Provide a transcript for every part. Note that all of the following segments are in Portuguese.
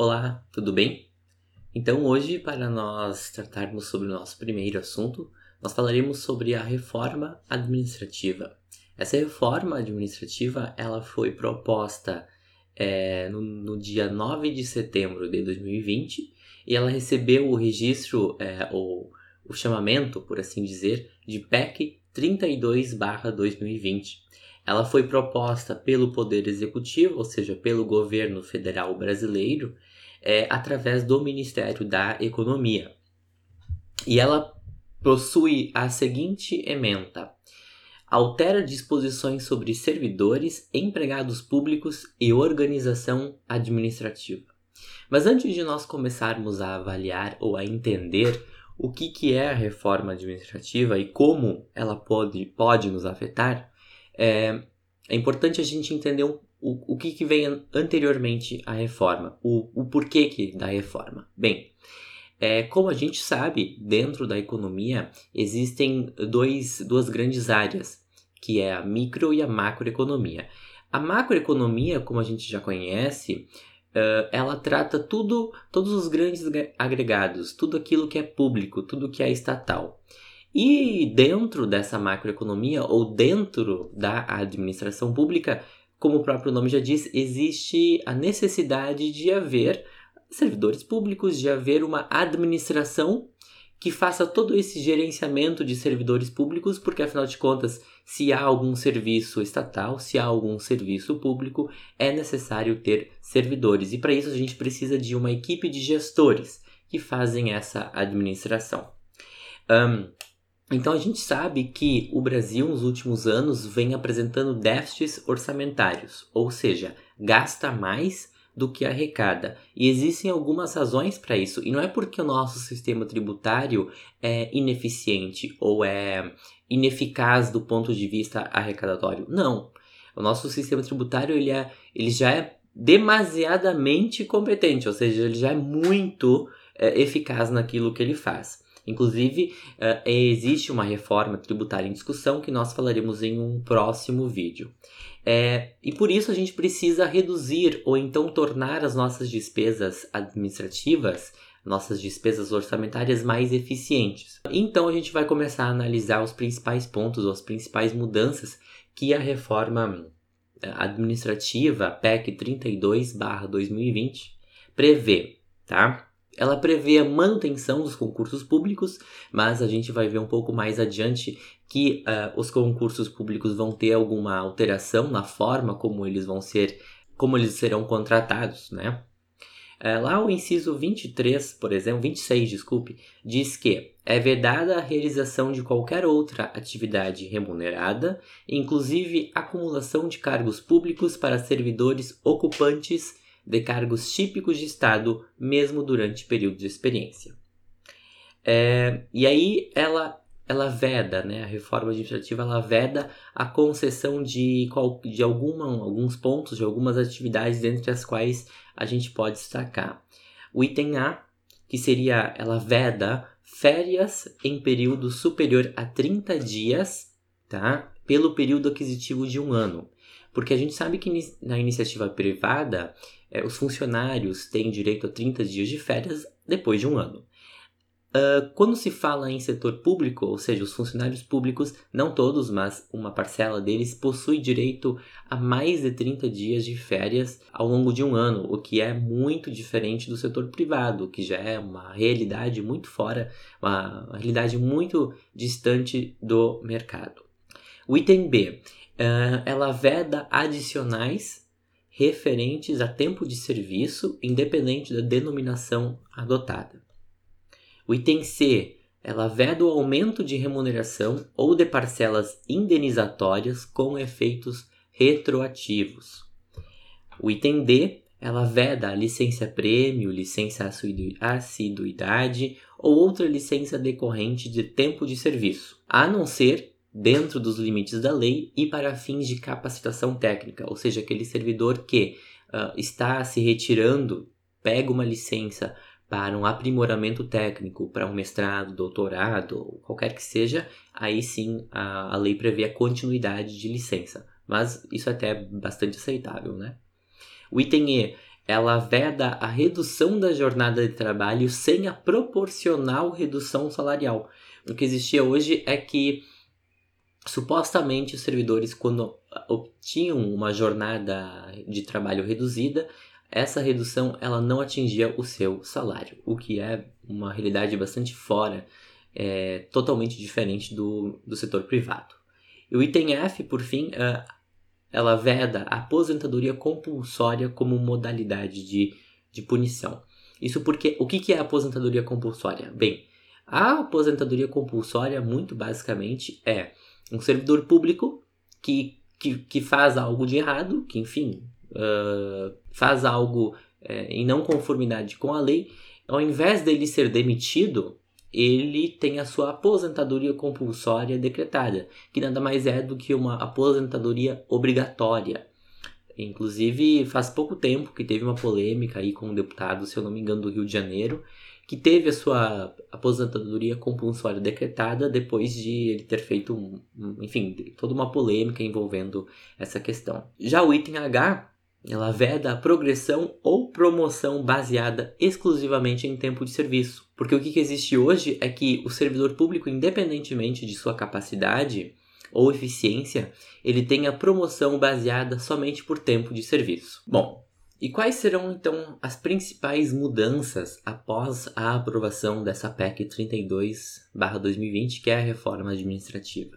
Olá, tudo bem? Então, hoje, para nós tratarmos sobre o nosso primeiro assunto, nós falaremos sobre a reforma administrativa. Essa reforma administrativa ela foi proposta é, no, no, dia 9 de setembro de 2020 e ela recebeu o registro, é, o, o chamamento, por assim dizer, de PEC 32-2020. Ela foi proposta pelo Poder Executivo, ou seja, pelo governo federal brasileiro, é, através do Ministério da Economia. E ela possui a seguinte ementa: altera disposições sobre servidores, empregados públicos e organização administrativa. Mas antes de nós começarmos a avaliar ou a entender o que, que é a reforma administrativa e como ela pode, pode nos afetar, é, é importante a gente entender o, o, o que, que vem anteriormente à reforma, o, o porquê que da reforma. Bem, é, como a gente sabe, dentro da economia existem dois, duas grandes áreas, que é a micro e a macroeconomia. A macroeconomia, como a gente já conhece, ela trata tudo, todos os grandes agregados, tudo aquilo que é público, tudo que é estatal. E dentro dessa macroeconomia ou dentro da administração pública, como o próprio nome já diz, existe a necessidade de haver servidores públicos, de haver uma administração que faça todo esse gerenciamento de servidores públicos, porque afinal de contas, se há algum serviço estatal, se há algum serviço público, é necessário ter servidores. E para isso a gente precisa de uma equipe de gestores que fazem essa administração. Um, então a gente sabe que o Brasil nos últimos anos vem apresentando déficits orçamentários, ou seja, gasta mais do que arrecada. E existem algumas razões para isso. E não é porque o nosso sistema tributário é ineficiente ou é ineficaz do ponto de vista arrecadatório. Não. O nosso sistema tributário ele, é, ele já é demasiadamente competente, ou seja, ele já é muito é, eficaz naquilo que ele faz. Inclusive, uh, existe uma reforma tributária em discussão que nós falaremos em um próximo vídeo. É, e por isso a gente precisa reduzir ou então tornar as nossas despesas administrativas, nossas despesas orçamentárias mais eficientes. Então a gente vai começar a analisar os principais pontos, as principais mudanças que a reforma eh, administrativa PEC 32/2020 prevê, tá? Ela prevê a manutenção dos concursos públicos, mas a gente vai ver um pouco mais adiante que uh, os concursos públicos vão ter alguma alteração na forma como eles vão ser, como eles serão contratados, né? Uh, lá o inciso 23, por exemplo, 26, desculpe, diz que é vedada a realização de qualquer outra atividade remunerada, inclusive acumulação de cargos públicos para servidores ocupantes de cargos típicos de Estado, mesmo durante período de experiência. É, e aí ela, ela veda, né, a reforma administrativa ela veda a concessão de, de alguma, alguns pontos, de algumas atividades, dentre as quais a gente pode destacar. O item A, que seria, ela veda férias em período superior a 30 dias, tá? Pelo período aquisitivo de um ano. Porque a gente sabe que na iniciativa privada é, os funcionários têm direito a 30 dias de férias depois de um ano. Uh, quando se fala em setor público, ou seja, os funcionários públicos, não todos, mas uma parcela deles, possui direito a mais de 30 dias de férias ao longo de um ano, o que é muito diferente do setor privado, que já é uma realidade muito fora, uma realidade muito distante do mercado. O item B, uh, ela veda adicionais referentes a tempo de serviço, independente da denominação adotada. O item C, ela veda o aumento de remuneração ou de parcelas indenizatórias com efeitos retroativos. O item D, ela veda a licença prêmio, licença assiduidade ou outra licença decorrente de tempo de serviço, a não ser dentro dos limites da lei e para fins de capacitação técnica, ou seja, aquele servidor que uh, está se retirando, pega uma licença para um aprimoramento técnico, para um mestrado, doutorado, qualquer que seja, aí sim a, a lei prevê a continuidade de licença. Mas isso é até bastante aceitável, né? O item E ela veda a redução da jornada de trabalho sem a proporcional redução salarial. O que existia hoje é que supostamente os servidores, quando obtinham uma jornada de trabalho reduzida, essa redução ela não atingia o seu salário, o que é uma realidade bastante fora, é, totalmente diferente do, do setor privado. E o item F, por fim, uh, ela veda a aposentadoria compulsória como modalidade de, de punição. Isso porque o que, que é a aposentadoria compulsória? Bem, a aposentadoria compulsória, muito basicamente, é um servidor público que, que, que faz algo de errado, que, enfim, uh, faz algo uh, em não conformidade com a lei, ao invés dele ser demitido, ele tem a sua aposentadoria compulsória decretada, que nada mais é do que uma aposentadoria obrigatória. Inclusive, faz pouco tempo que teve uma polêmica aí com um deputado, se eu não me engano, do Rio de Janeiro, que teve a sua aposentadoria compulsória decretada depois de ele ter feito, um, enfim, toda uma polêmica envolvendo essa questão. Já o item H ela veda a progressão ou promoção baseada exclusivamente em tempo de serviço. Porque o que existe hoje é que o servidor público, independentemente de sua capacidade ou eficiência, ele tem a promoção baseada somente por tempo de serviço. Bom, e quais serão então as principais mudanças após a aprovação dessa PEC 32/2020, que é a reforma administrativa?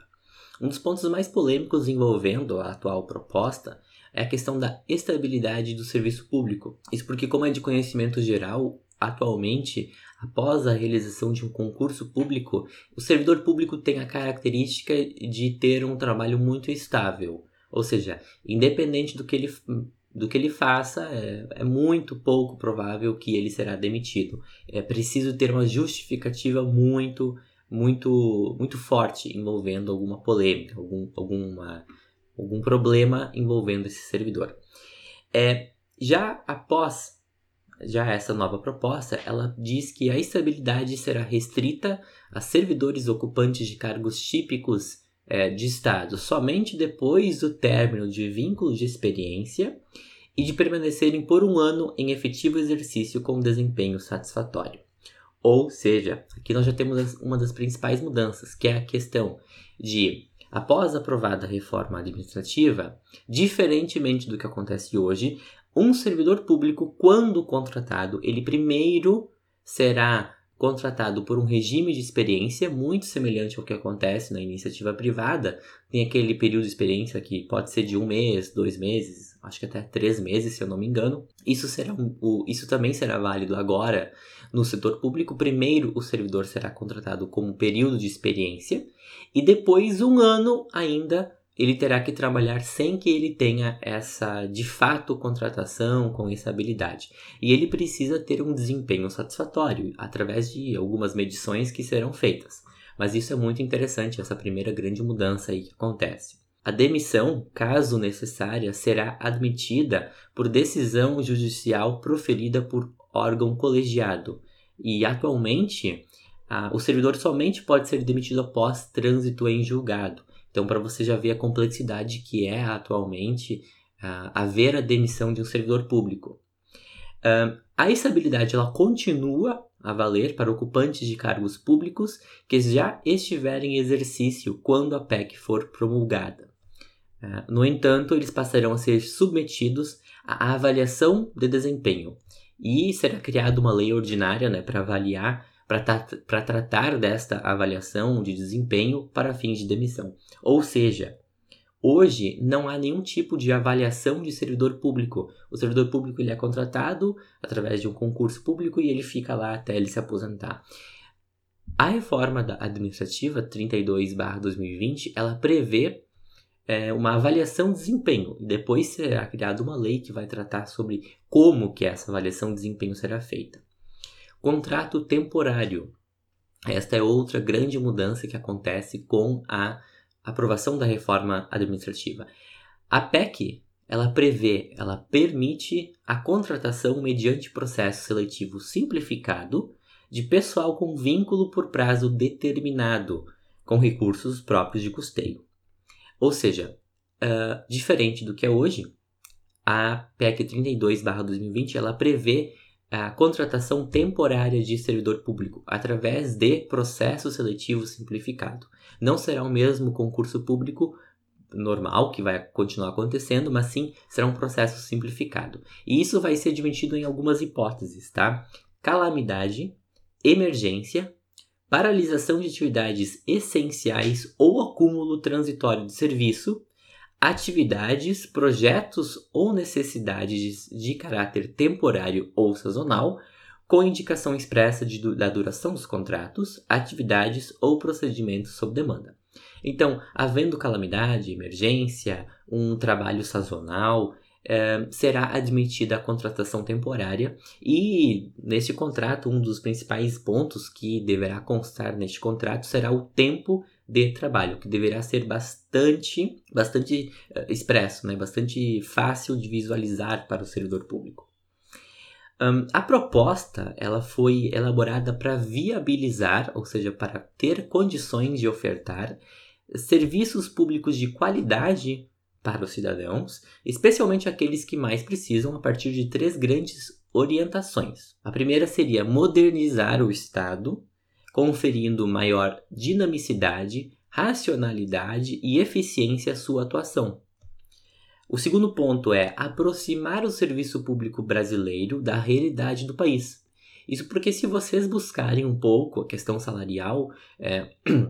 Um dos pontos mais polêmicos envolvendo a atual proposta é a questão da estabilidade do serviço público. Isso porque, como é de conhecimento geral, atualmente, após a realização de um concurso público, o servidor público tem a característica de ter um trabalho muito estável. Ou seja, independente do que ele, do que ele faça, é, é muito pouco provável que ele será demitido. É preciso ter uma justificativa muito, muito, muito forte envolvendo alguma polêmica, algum, alguma algum problema envolvendo esse servidor. É, já após já essa nova proposta, ela diz que a estabilidade será restrita a servidores ocupantes de cargos típicos é, de Estado somente depois do término de vínculo de experiência e de permanecerem por um ano em efetivo exercício com desempenho satisfatório. Ou seja, aqui nós já temos uma das principais mudanças, que é a questão de Após aprovada a reforma administrativa, diferentemente do que acontece hoje, um servidor público, quando contratado, ele primeiro será contratado por um regime de experiência muito semelhante ao que acontece na iniciativa privada. Tem aquele período de experiência que pode ser de um mês, dois meses, acho que até três meses, se eu não me engano. Isso, será, isso também será válido agora no setor público. Primeiro, o servidor será contratado como período de experiência e depois um ano ainda ele terá que trabalhar sem que ele tenha essa de fato contratação com estabilidade. E ele precisa ter um desempenho satisfatório através de algumas medições que serão feitas. Mas isso é muito interessante, essa primeira grande mudança aí que acontece. A demissão, caso necessária, será admitida por decisão judicial proferida por órgão colegiado. E atualmente, o servidor somente pode ser demitido após trânsito em julgado. Então, para você já ver a complexidade que é atualmente uh, haver a demissão de um servidor público. Uh, a estabilidade ela continua a valer para ocupantes de cargos públicos que já estiverem em exercício quando a PEC for promulgada. Uh, no entanto, eles passarão a ser submetidos à avaliação de desempenho e será criada uma lei ordinária né, para avaliar para tratar desta avaliação de desempenho para fins de demissão. Ou seja, hoje não há nenhum tipo de avaliação de servidor público. O servidor público ele é contratado através de um concurso público e ele fica lá até ele se aposentar. A reforma administrativa 32/2020 ela prevê é, uma avaliação de desempenho depois será criada uma lei que vai tratar sobre como que essa avaliação de desempenho será feita. Contrato temporário. Esta é outra grande mudança que acontece com a aprovação da reforma administrativa. A PEC, ela prevê, ela permite a contratação mediante processo seletivo simplificado de pessoal com vínculo por prazo determinado, com recursos próprios de custeio. Ou seja, uh, diferente do que é hoje, a PEC 32/2020 ela prevê a contratação temporária de servidor público através de processo seletivo simplificado. Não será o mesmo concurso público normal que vai continuar acontecendo, mas sim será um processo simplificado. E isso vai ser admitido em algumas hipóteses, tá? Calamidade, emergência, paralisação de atividades essenciais ou acúmulo transitório de serviço, atividades, projetos ou necessidades de caráter temporário ou sazonal, com indicação expressa de, da duração dos contratos, atividades ou procedimentos sob demanda. Então, havendo calamidade, emergência, um trabalho sazonal, é, será admitida a contratação temporária e neste contrato um dos principais pontos que deverá constar neste contrato será o tempo de trabalho, que deverá ser bastante, bastante uh, expresso, né? bastante fácil de visualizar para o servidor público. Um, a proposta ela foi elaborada para viabilizar, ou seja, para ter condições de ofertar serviços públicos de qualidade para os cidadãos, especialmente aqueles que mais precisam, a partir de três grandes orientações. A primeira seria modernizar o Estado, conferindo maior dinamicidade, racionalidade e eficiência à sua atuação. O segundo ponto é aproximar o serviço público brasileiro da realidade do país. Isso porque, se vocês buscarem um pouco a questão salarial, é,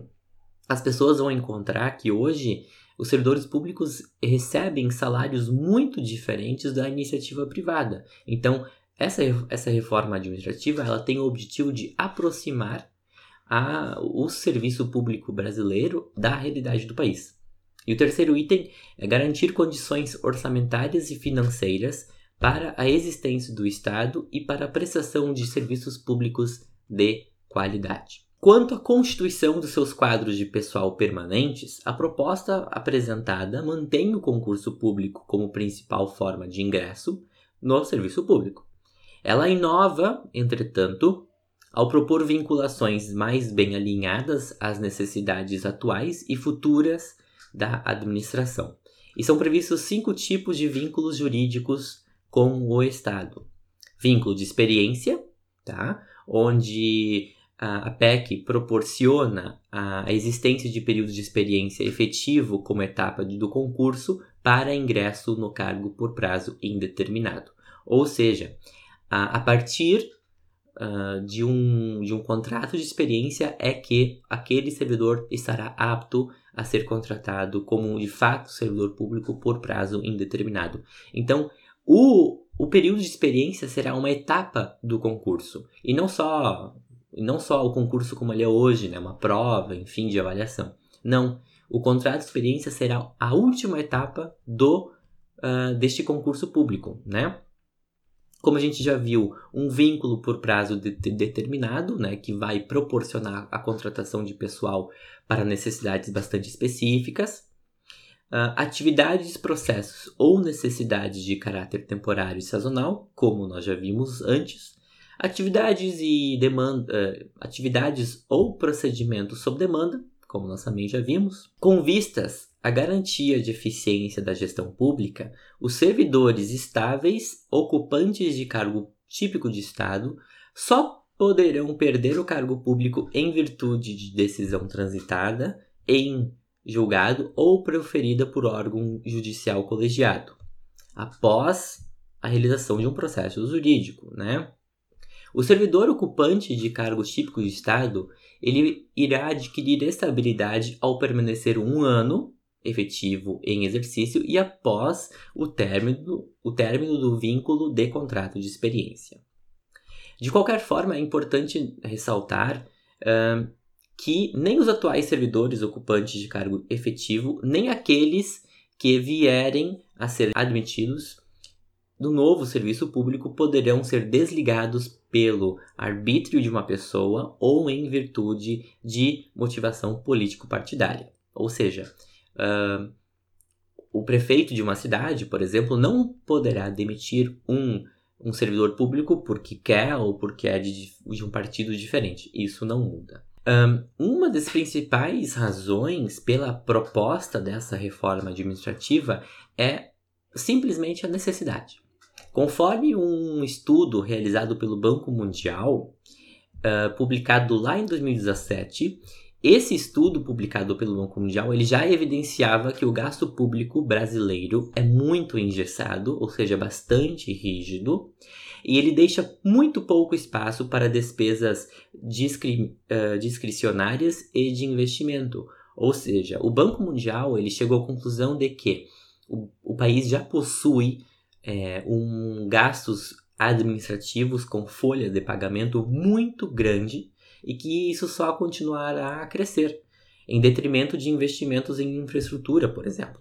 as pessoas vão encontrar que hoje os servidores públicos recebem salários muito diferentes da iniciativa privada. Então, essa, essa reforma administrativa ela tem o objetivo de aproximar a, o serviço público brasileiro da realidade do país. E o terceiro item é garantir condições orçamentárias e financeiras para a existência do Estado e para a prestação de serviços públicos de qualidade. Quanto à constituição dos seus quadros de pessoal permanentes, a proposta apresentada mantém o concurso público como principal forma de ingresso no serviço público. Ela inova, entretanto, ao propor vinculações mais bem alinhadas às necessidades atuais e futuras da administração. E são previstos cinco tipos de vínculos jurídicos com o Estado: vínculo de experiência, tá? onde a PEC proporciona a existência de período de experiência efetivo como etapa do concurso para ingresso no cargo por prazo indeterminado. Ou seja, a, partir uh, de, um, de um contrato de experiência é que aquele servidor estará apto a ser contratado como de fato servidor público por prazo indeterminado. Então, o, o período de experiência será uma etapa do concurso e não só não só o concurso como ele é hoje, né, uma prova, enfim, de avaliação. Não, o contrato de experiência será a última etapa do uh, deste concurso público, né? Como a gente já viu, um vínculo por prazo de, de, determinado, né, que vai proporcionar a contratação de pessoal para necessidades bastante específicas. Uh, atividades, processos ou necessidades de caráter temporário e sazonal, como nós já vimos antes, Atividades e demanda, eh, atividades ou procedimentos sob demanda, como nós também já vimos, com vistas à garantia de eficiência da gestão pública, os servidores estáveis, ocupantes de cargo típico de Estado, só poderão perder o cargo público em virtude de decisão transitada em julgado ou proferida por órgão judicial colegiado, após a realização de um processo jurídico, né? O servidor ocupante de cargos típicos de Estado, ele irá adquirir estabilidade ao permanecer um ano efetivo em exercício e após o término, o término do vínculo de contrato de experiência. De qualquer forma, é importante ressaltar uh, que nem os atuais servidores ocupantes de cargo efetivo, nem aqueles que vierem a ser admitidos do novo serviço público poderão ser desligados pelo arbítrio de uma pessoa ou em virtude de motivação político-partidária. Ou seja, uh, o prefeito de uma cidade, por exemplo, não poderá demitir um, um servidor público porque quer ou porque é de, de um partido diferente. Isso não muda. Um, uma das principais razões pela proposta dessa reforma administrativa é simplesmente a necessidade. Conforme um estudo realizado pelo Banco Mundial, uh, publicado lá em 2017, esse estudo publicado pelo Banco Mundial, ele já evidenciava que o gasto público brasileiro é muito engessado, ou seja, bastante rígido, e ele deixa muito pouco espaço para despesas discri uh, discricionárias e de investimento. Ou seja, o Banco Mundial ele chegou à conclusão de que o, o país já possui é, um gastos administrativos com folha de pagamento muito grande e que isso só continuará a crescer, em detrimento de investimentos em infraestrutura, por exemplo.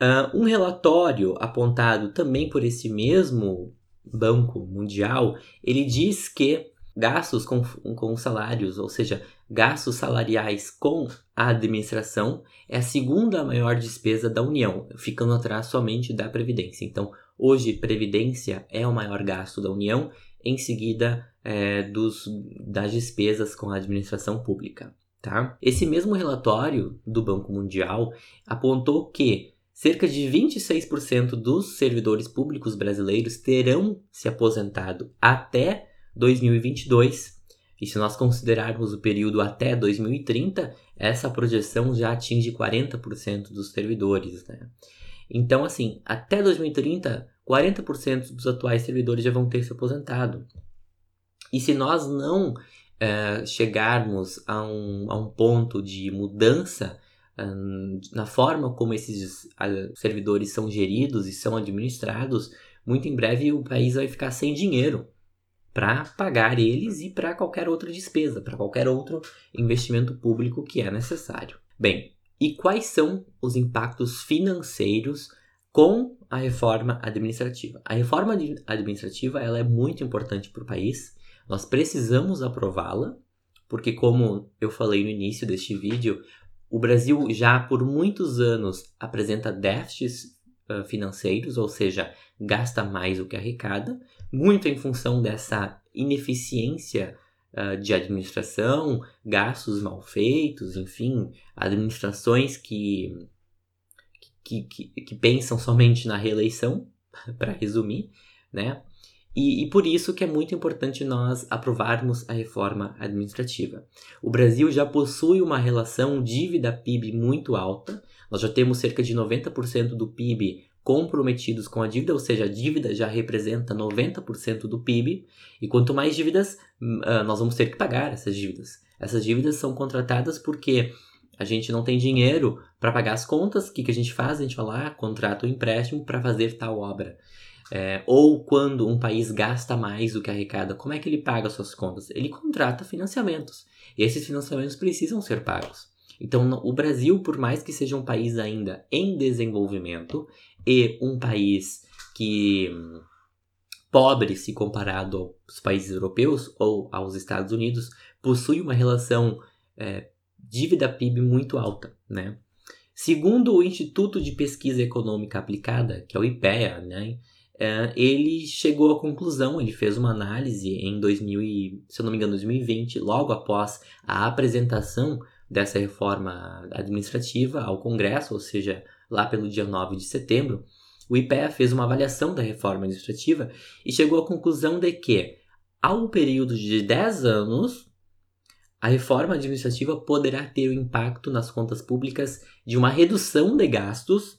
Uh, um relatório apontado também por esse mesmo Banco Mundial, ele diz que gastos com, com salários, ou seja, gastos salariais com a administração, é a segunda maior despesa da União, ficando atrás somente da Previdência. Então, hoje, Previdência é o maior gasto da União, em seguida é, dos, das despesas com a administração pública. Tá? Esse mesmo relatório do Banco Mundial apontou que cerca de 26% dos servidores públicos brasileiros terão se aposentado até 2022. E se nós considerarmos o período até 2030, essa projeção já atinge 40% dos servidores. Né? Então, assim, até 2030, 40% dos atuais servidores já vão ter se aposentado. E se nós não uh, chegarmos a um, a um ponto de mudança um, na forma como esses uh, servidores são geridos e são administrados, muito em breve o país vai ficar sem dinheiro para pagar eles e para qualquer outra despesa, para qualquer outro investimento público que é necessário. Bem, e quais são os impactos financeiros com a reforma administrativa? A reforma administrativa ela é muito importante para o país nós precisamos aprová-la, porque, como eu falei no início deste vídeo, o Brasil já por muitos anos apresenta déficits uh, financeiros, ou seja, gasta mais do que arrecada, muito em função dessa ineficiência uh, de administração, gastos mal feitos, enfim, administrações que, que, que, que pensam somente na reeleição, para resumir, né? E, e, por isso que é muito importante nós aprovarmos a reforma administrativa. O Brasil já possui uma relação dívida-PIB muito alta, nós já temos cerca de 90% do PIB comprometidos com a dívida, ou seja, a dívida já representa 90% do PIB, e quanto mais dívidas, uh, nós vamos ter que pagar essas dívidas. Essas dívidas são contratadas porque a gente não tem dinheiro para pagar as contas, o que, que a gente faz? A gente vai lá, contrata um empréstimo para fazer tal obra. É, ou quando um país gasta mais do que arrecada, como é que ele paga suas contas? Ele contrata financiamentos. E esses financiamentos precisam ser pagos. Então, o Brasil, por mais que seja um país ainda em desenvolvimento e um país que pobre se comparado aos países europeus ou aos Estados Unidos, possui uma relação é, dívida-PIB muito alta, né? Segundo o Instituto de Pesquisa Econômica Aplicada, que é o IPEA, né, é, ele chegou à conclusão, ele fez uma análise em 2000 e, se eu não me engano, 2020, logo após a apresentação dessa reforma administrativa ao Congresso, ou seja, lá pelo dia 9 de setembro, o IPEA fez uma avaliação da reforma administrativa e chegou à conclusão de que, ao período de 10 anos, a reforma administrativa poderá ter o um impacto nas contas públicas de uma redução de gastos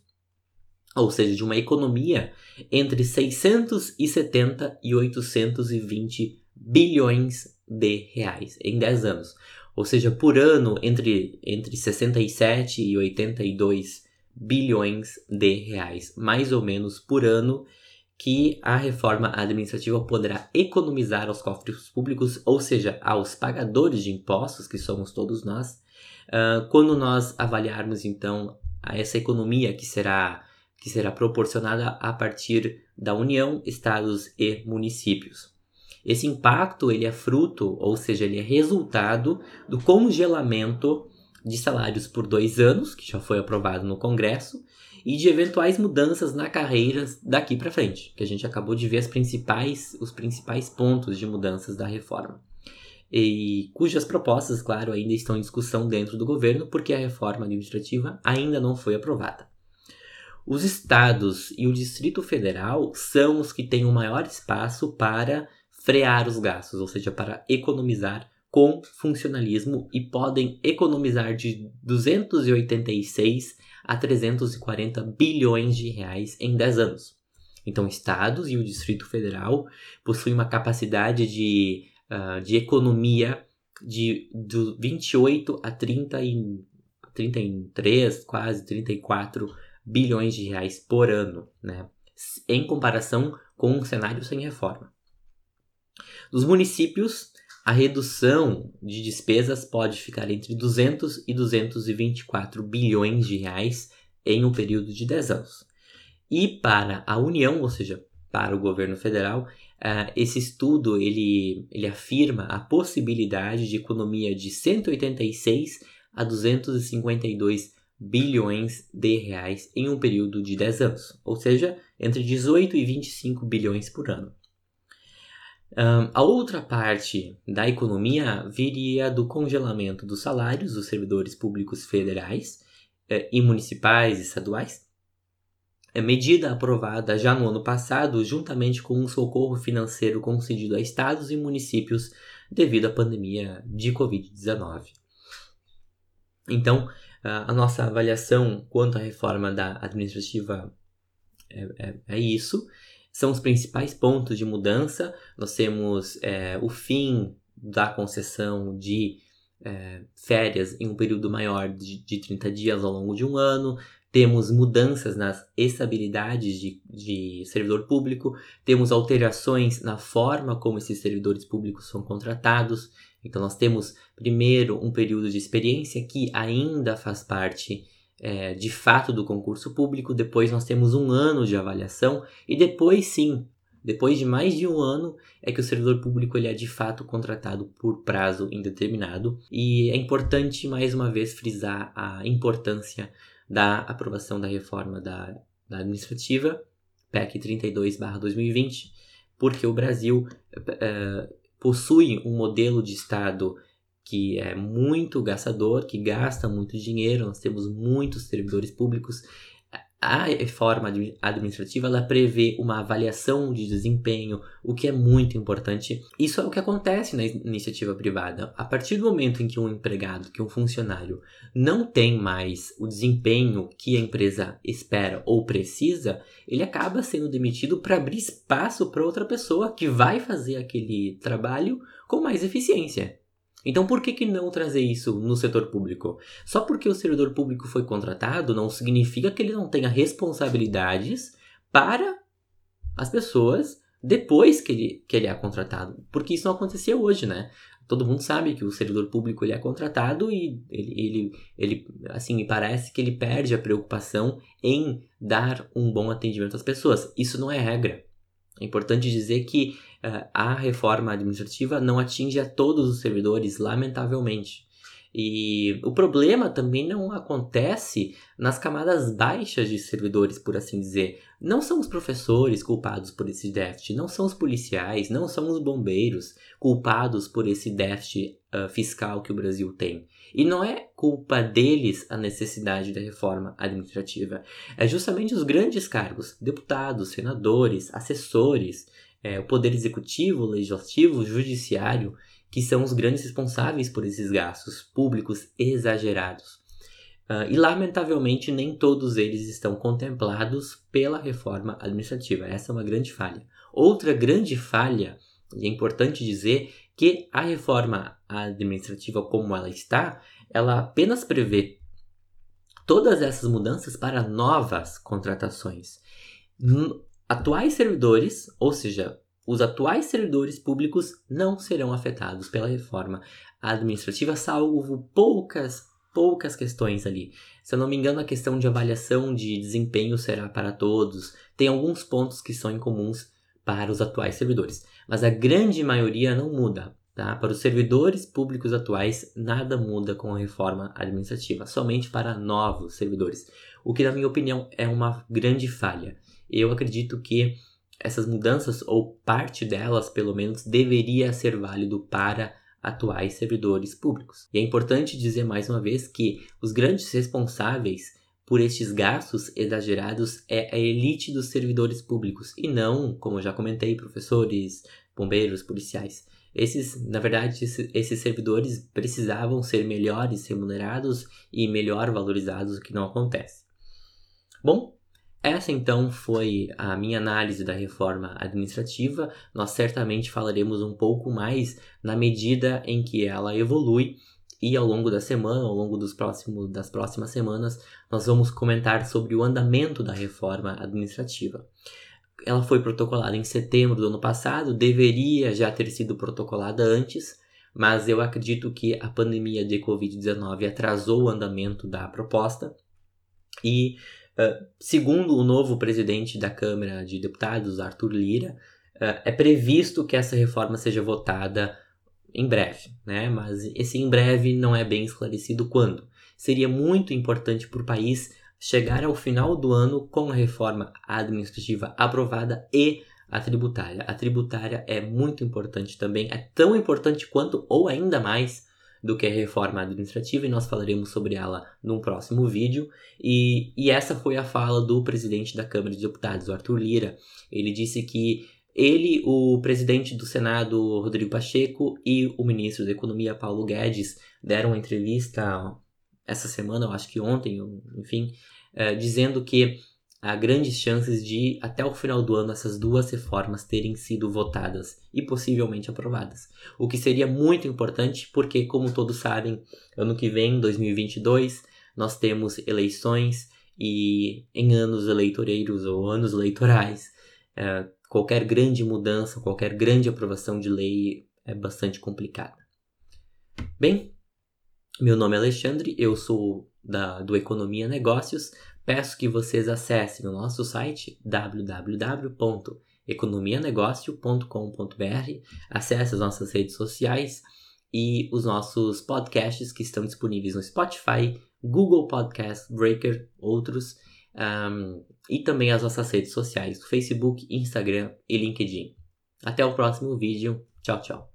ou seja, de uma economia entre 670 e 820 bilhões de reais em 10 anos. Ou seja, por ano, entre, entre 67 e 82 bilhões de reais, mais ou menos por ano, que a reforma administrativa poderá economizar aos cofres públicos, ou seja, aos pagadores de impostos, que somos todos nós, uh, quando nós avaliarmos então essa economia que será que será proporcionada a partir da União, estados e municípios. Esse impacto ele é fruto, ou seja, ele é resultado do congelamento de salários por dois anos, que já foi aprovado no Congresso, e de eventuais mudanças na carreira daqui para frente, que a gente acabou de ver principais, os principais pontos de mudanças da reforma. E cujas propostas, claro, ainda estão em discussão dentro do governo, porque a reforma administrativa ainda não foi aprovada. Os estados e o Distrito Federal são os que têm o maior espaço para frear os gastos, ou seja, para economizar com funcionalismo e podem economizar de 286 a 340 bilhões de reais em 10 anos. Então, estados e o Distrito Federal possuem uma capacidade de, uh, de economia de, de 28 a 30 e, 33, quase 34 bilhões de reais por ano, né? em comparação com um cenário sem reforma. Nos municípios, a redução de despesas pode ficar entre 200 e 224 bilhões de reais em um período de 10 anos. E para a União, ou seja, para o governo federal, uh, esse estudo ele, ele afirma a possibilidade de economia de 186 a 252 bilhões de reais em um período de 10 anos, ou seja, entre 18 e 25 bilhões por ano. Um, a outra parte da economia viria do congelamento dos salários dos servidores públicos federais eh, e municipais e estaduais, é medida aprovada já no ano passado, juntamente com um socorro financeiro concedido a estados e municípios devido à pandemia de Covid-19. Então, a nossa avaliação quanto à reforma da administrativa é, é, é isso. São os principais pontos de mudança. Nós temos é, o fim da concessão de é, férias em um período maior de, de 30 dias ao longo de um ano, temos mudanças nas estabilidades de, de servidor público, temos alterações na forma como esses servidores públicos são contratados. Então, nós temos primeiro um período de experiência que ainda faz parte é, de fato do concurso público, depois nós temos um ano de avaliação e depois sim, depois de mais de um ano, é que o servidor público ele é de fato contratado por prazo indeterminado. E é importante mais uma vez frisar a importância da aprovação da reforma da, da administrativa, PEC 32/2020, porque o Brasil uh, possui um modelo de Estado que é muito gastador, que gasta muito dinheiro, nós temos muitos servidores públicos a reforma administrativa ela prevê uma avaliação de desempenho, o que é muito importante. Isso é o que acontece na iniciativa privada. A partir do momento em que um empregado, que um funcionário não tem mais o desempenho que a empresa espera ou precisa, ele acaba sendo demitido para abrir espaço para outra pessoa que vai fazer aquele trabalho com mais eficiência. Então por que, que não trazer isso no setor público? Só porque o servidor público foi contratado não significa que ele não tenha responsabilidades para as pessoas depois que ele, que ele é contratado. Porque isso não acontecia hoje, né? Todo mundo sabe que o servidor público ele é contratado e ele, ele, ele assim, me parece que ele perde a preocupação em dar um bom atendimento às pessoas. Isso não é regra. É importante dizer que uh, a reforma administrativa não atinge a todos os servidores, lamentavelmente. E o problema também não acontece nas camadas baixas de servidores, por assim dizer. Não são os professores culpados por esse déficit, não são os policiais, não são os bombeiros culpados por esse déficit uh, fiscal que o Brasil tem. E não é culpa deles a necessidade da reforma administrativa. É justamente os grandes cargos, deputados, senadores, assessores, é, o poder executivo, legislativo, judiciário, que são os grandes responsáveis por esses gastos públicos exagerados. Uh, e, lamentavelmente, nem todos eles estão contemplados pela reforma administrativa. Essa é uma grande falha. Outra grande falha, e é importante dizer que a reforma administrativa como ela está, ela apenas prevê todas essas mudanças para novas contratações. Atuais servidores, ou seja, os atuais servidores públicos não serão afetados pela reforma administrativa, salvo poucas, poucas questões ali. Se eu não me engano, a questão de avaliação de desempenho será para todos. Tem alguns pontos que são incomuns para os atuais servidores, mas a grande maioria não muda. Tá? Para os servidores públicos atuais, nada muda com a reforma administrativa, somente para novos servidores, o que, na minha opinião, é uma grande falha. Eu acredito que essas mudanças, ou parte delas pelo menos, deveria ser válido para atuais servidores públicos. E é importante dizer mais uma vez que os grandes responsáveis por estes gastos exagerados é a elite dos servidores públicos e não, como já comentei, professores, bombeiros, policiais. Esses, na verdade, esses servidores precisavam ser melhores remunerados e melhor valorizados, o que não acontece. Bom, essa então foi a minha análise da reforma administrativa. Nós certamente falaremos um pouco mais na medida em que ela evolui e ao longo da semana, ao longo dos próximos, das próximas semanas, nós vamos comentar sobre o andamento da reforma administrativa. Ela foi protocolada em setembro do ano passado, deveria já ter sido protocolada antes, mas eu acredito que a pandemia de Covid-19 atrasou o andamento da proposta e, segundo o novo presidente da Câmara de Deputados, Arthur Lira, é previsto que essa reforma seja votada em breve, né? Mas esse em breve não é bem esclarecido quando. Seria muito importante para o país chegar ao final do ano com a reforma administrativa aprovada e a tributária. A tributária é muito importante também, é tão importante quanto ou ainda mais do que a reforma administrativa e nós falaremos sobre ela num próximo vídeo. E, e essa foi a fala do presidente da Câmara de Deputados, Arthur Lira. Ele disse que ele, o presidente do Senado, Rodrigo Pacheco, e o ministro da Economia, Paulo Guedes, deram uma entrevista essa semana, eu acho que ontem, enfim, é, dizendo que há grandes chances de, até o final do ano, essas duas reformas terem sido votadas e possivelmente aprovadas. O que seria muito importante, porque, como todos sabem, ano que vem, 2022, nós temos eleições e em anos eleitoreiros ou anos eleitorais. É, qualquer grande mudança, qualquer grande aprovação de lei é bastante complicada. Bem, meu nome é Alexandre, eu sou da, do Economia Negócios. Peço que vocês acessem o nosso site www.economianegócio.com.br, acesse as nossas redes sociais e os nossos podcasts que estão disponíveis no Spotify, Google Podcast, Breaker, outros um, e também as nossas redes sociais, Facebook, Instagram e LinkedIn. Até o próximo vídeo. Tchau, tchau.